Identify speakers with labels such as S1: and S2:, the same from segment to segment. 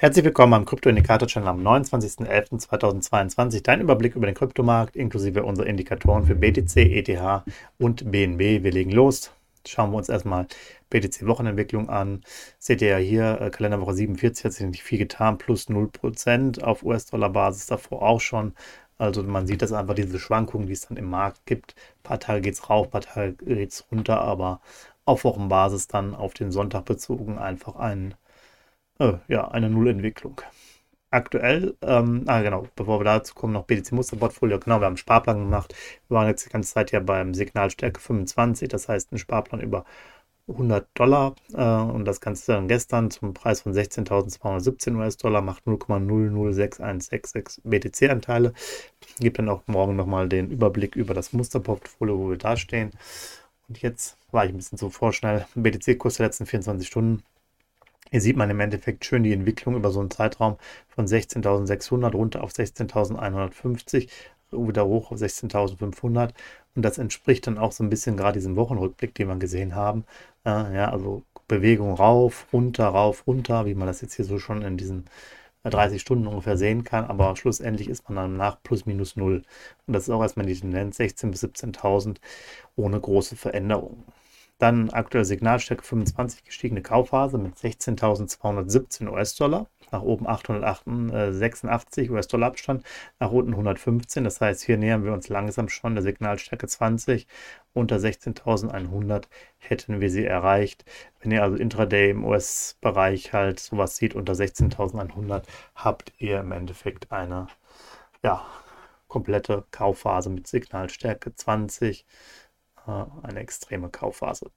S1: Herzlich willkommen am Krypto-Indikator-Channel am 29.11.2022. Dein Überblick über den Kryptomarkt inklusive unserer Indikatoren für BTC, ETH und BNB. Wir legen los. Schauen wir uns erstmal BTC-Wochenentwicklung an. Seht ihr ja hier, äh, Kalenderwoche 47 hat sich nicht viel getan, plus 0% auf US-Dollar-Basis, davor auch schon. Also man sieht das einfach, diese Schwankungen, die es dann im Markt gibt. Ein paar Tage geht es rauf, ein paar Tage geht es runter, aber auf Wochenbasis dann auf den Sonntag bezogen einfach ein äh, ja, eine Nullentwicklung. Aktuell, ähm, ah genau, bevor wir dazu kommen, noch BTC-Musterportfolio. Genau, wir haben einen Sparplan gemacht. Wir waren jetzt die ganze Zeit ja beim Signalstärke 25, das heißt ein Sparplan über 100 Dollar äh, und das Ganze dann gestern zum Preis von 16.217 US-Dollar macht 0,006166 BTC-Anteile. Gibt dann auch morgen nochmal den Überblick über das Musterportfolio, wo wir da stehen. Und jetzt war ich ein bisschen zu vorschnell. BTC-Kurs der letzten 24 Stunden hier sieht man im Endeffekt schön die Entwicklung über so einen Zeitraum von 16.600 runter auf 16.150, wieder hoch auf 16.500 und das entspricht dann auch so ein bisschen gerade diesem Wochenrückblick, den wir gesehen haben. Äh, ja, also Bewegung rauf, runter, rauf, runter, wie man das jetzt hier so schon in diesen 30 Stunden ungefähr sehen kann, aber schlussendlich ist man dann nach plus minus null. Und das ist auch erstmal die Tendenz 16.000 bis 17.000 ohne große Veränderungen. Dann aktuell Signalstärke 25 gestiegene Kaufphase mit 16.217 US-Dollar. Nach oben 886 US-Dollar Abstand, nach unten 115. Das heißt, hier nähern wir uns langsam schon der Signalstärke 20. Unter 16.100 hätten wir sie erreicht. Wenn ihr also Intraday im US-Bereich halt sowas sieht, unter 16.100 habt ihr im Endeffekt eine ja, komplette Kaufphase mit Signalstärke 20 eine extreme Kaufphase.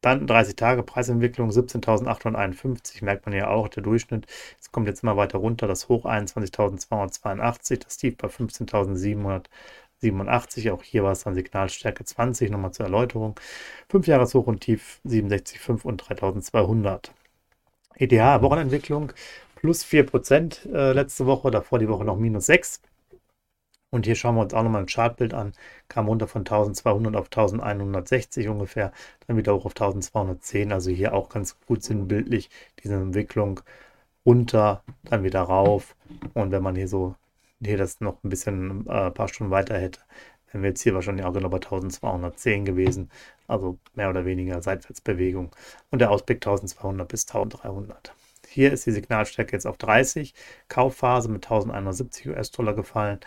S1: Dann 30 Tage Preisentwicklung 17.851, merkt man ja auch, der Durchschnitt. Es kommt jetzt immer weiter runter, das Hoch 21.282, das Tief bei 15.787. Auch hier war es dann Signalstärke 20, nochmal zur Erläuterung. 5 Jahreshoch und Tief 67,5 und 3.200. ETH Wochenentwicklung plus 4% äh, letzte Woche, davor die Woche noch minus 6. Und hier schauen wir uns auch nochmal ein Chartbild an. Kam runter von 1200 auf 1160 ungefähr, dann wieder hoch auf 1210. Also hier auch ganz gut sinnbildlich diese Entwicklung runter, dann wieder rauf. Und wenn man hier so, hier das noch ein bisschen, äh, ein paar Stunden weiter hätte, wären wir jetzt hier wahrscheinlich auch genau bei 1210 gewesen. Also mehr oder weniger Seitwärtsbewegung. Und der Ausblick 1200 bis 1300. Hier ist die Signalstärke jetzt auf 30. Kaufphase mit 1170 US-Dollar gefallen.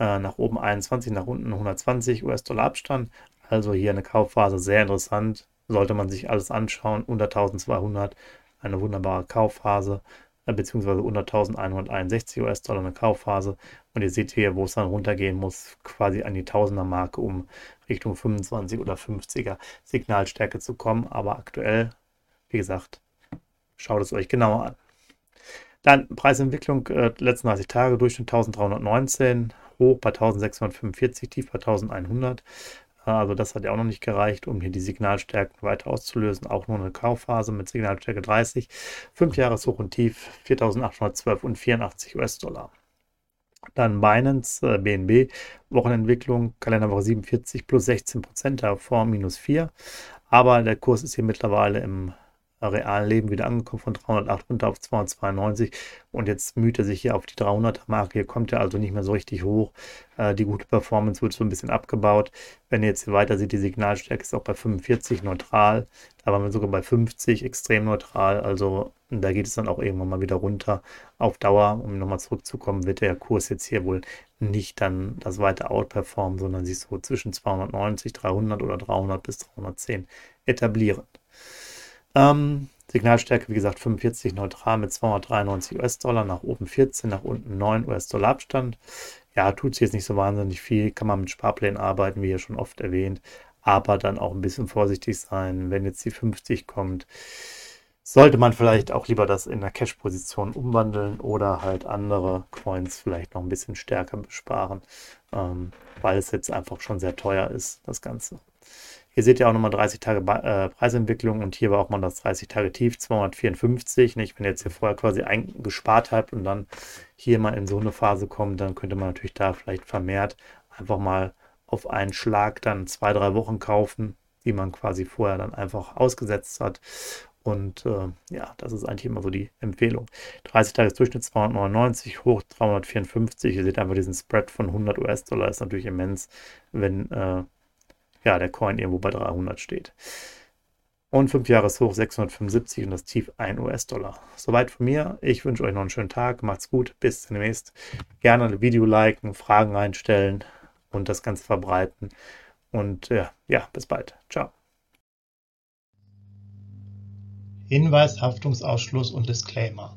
S1: Äh, nach oben 21, nach unten 120 US-Dollar Abstand. Also hier eine Kaufphase sehr interessant. Sollte man sich alles anschauen. Unter 1200 eine wunderbare Kaufphase, äh, beziehungsweise unter 1161 US-Dollar eine Kaufphase. Und ihr seht hier, wo es dann runtergehen muss, quasi an die Tausender Marke, um Richtung 25 oder 50er Signalstärke zu kommen. Aber aktuell, wie gesagt, schaut es euch genauer an. Dann Preisentwicklung äh, letzten 30 Tage, Durchschnitt 1319, hoch bei 1645, tief bei 1100. Äh, also das hat ja auch noch nicht gereicht, um hier die Signalstärken weiter auszulösen. Auch nur eine Kaufphase mit Signalstärke 30. 5 Jahres Hoch und Tief 4812 und 84 US-Dollar. Dann Binance, äh, BNB, Wochenentwicklung, Kalenderwoche 47 plus 16 Prozent, davor minus 4. Aber der Kurs ist hier mittlerweile im realen Leben wieder angekommen von 308 runter auf 292 und jetzt müht er sich hier auf die 300er Marke. Hier kommt er also nicht mehr so richtig hoch. Äh, die gute Performance wird so ein bisschen abgebaut. Wenn ihr jetzt hier weiter seht, die Signalstärke ist auch bei 45 neutral. Da waren wir sogar bei 50 extrem neutral. Also da geht es dann auch irgendwann mal wieder runter. Auf Dauer, um nochmal zurückzukommen, wird der Kurs jetzt hier wohl nicht dann das weiter outperformen, sondern sich so zwischen 290, 300 oder 300 bis 310 etablieren. Ähm, Signalstärke, wie gesagt, 45 neutral mit 293 US-Dollar, nach oben 14, nach unten 9 US-Dollar Abstand. Ja, tut sich jetzt nicht so wahnsinnig viel, kann man mit Sparplänen arbeiten, wie ja schon oft erwähnt, aber dann auch ein bisschen vorsichtig sein, wenn jetzt die 50 kommt. Sollte man vielleicht auch lieber das in der Cash-Position umwandeln oder halt andere Coins vielleicht noch ein bisschen stärker besparen, ähm, weil es jetzt einfach schon sehr teuer ist, das Ganze. Hier seht ihr auch nochmal 30 Tage äh, Preisentwicklung und hier war auch mal das 30 Tage Tief 254. Nicht? Wenn ihr jetzt hier vorher quasi gespart habt und dann hier mal in so eine Phase kommt, dann könnte man natürlich da vielleicht vermehrt einfach mal auf einen Schlag dann zwei, drei Wochen kaufen, die man quasi vorher dann einfach ausgesetzt hat. Und äh, ja, das ist eigentlich immer so die Empfehlung. 30 Tages Durchschnitt 299, hoch 354. Ihr seht einfach diesen Spread von 100 US-Dollar ist natürlich immens, wenn äh, ja, der Coin irgendwo bei 300 steht. Und 5 Jahreshoch 675 und das Tief 1 US-Dollar. Soweit von mir. Ich wünsche euch noch einen schönen Tag. Macht's gut. Bis demnächst. Gerne ein Video liken, Fragen einstellen und das Ganze verbreiten. Und ja, ja bis bald. Ciao.
S2: Hinweis, Haftungsausschluss und Disclaimer.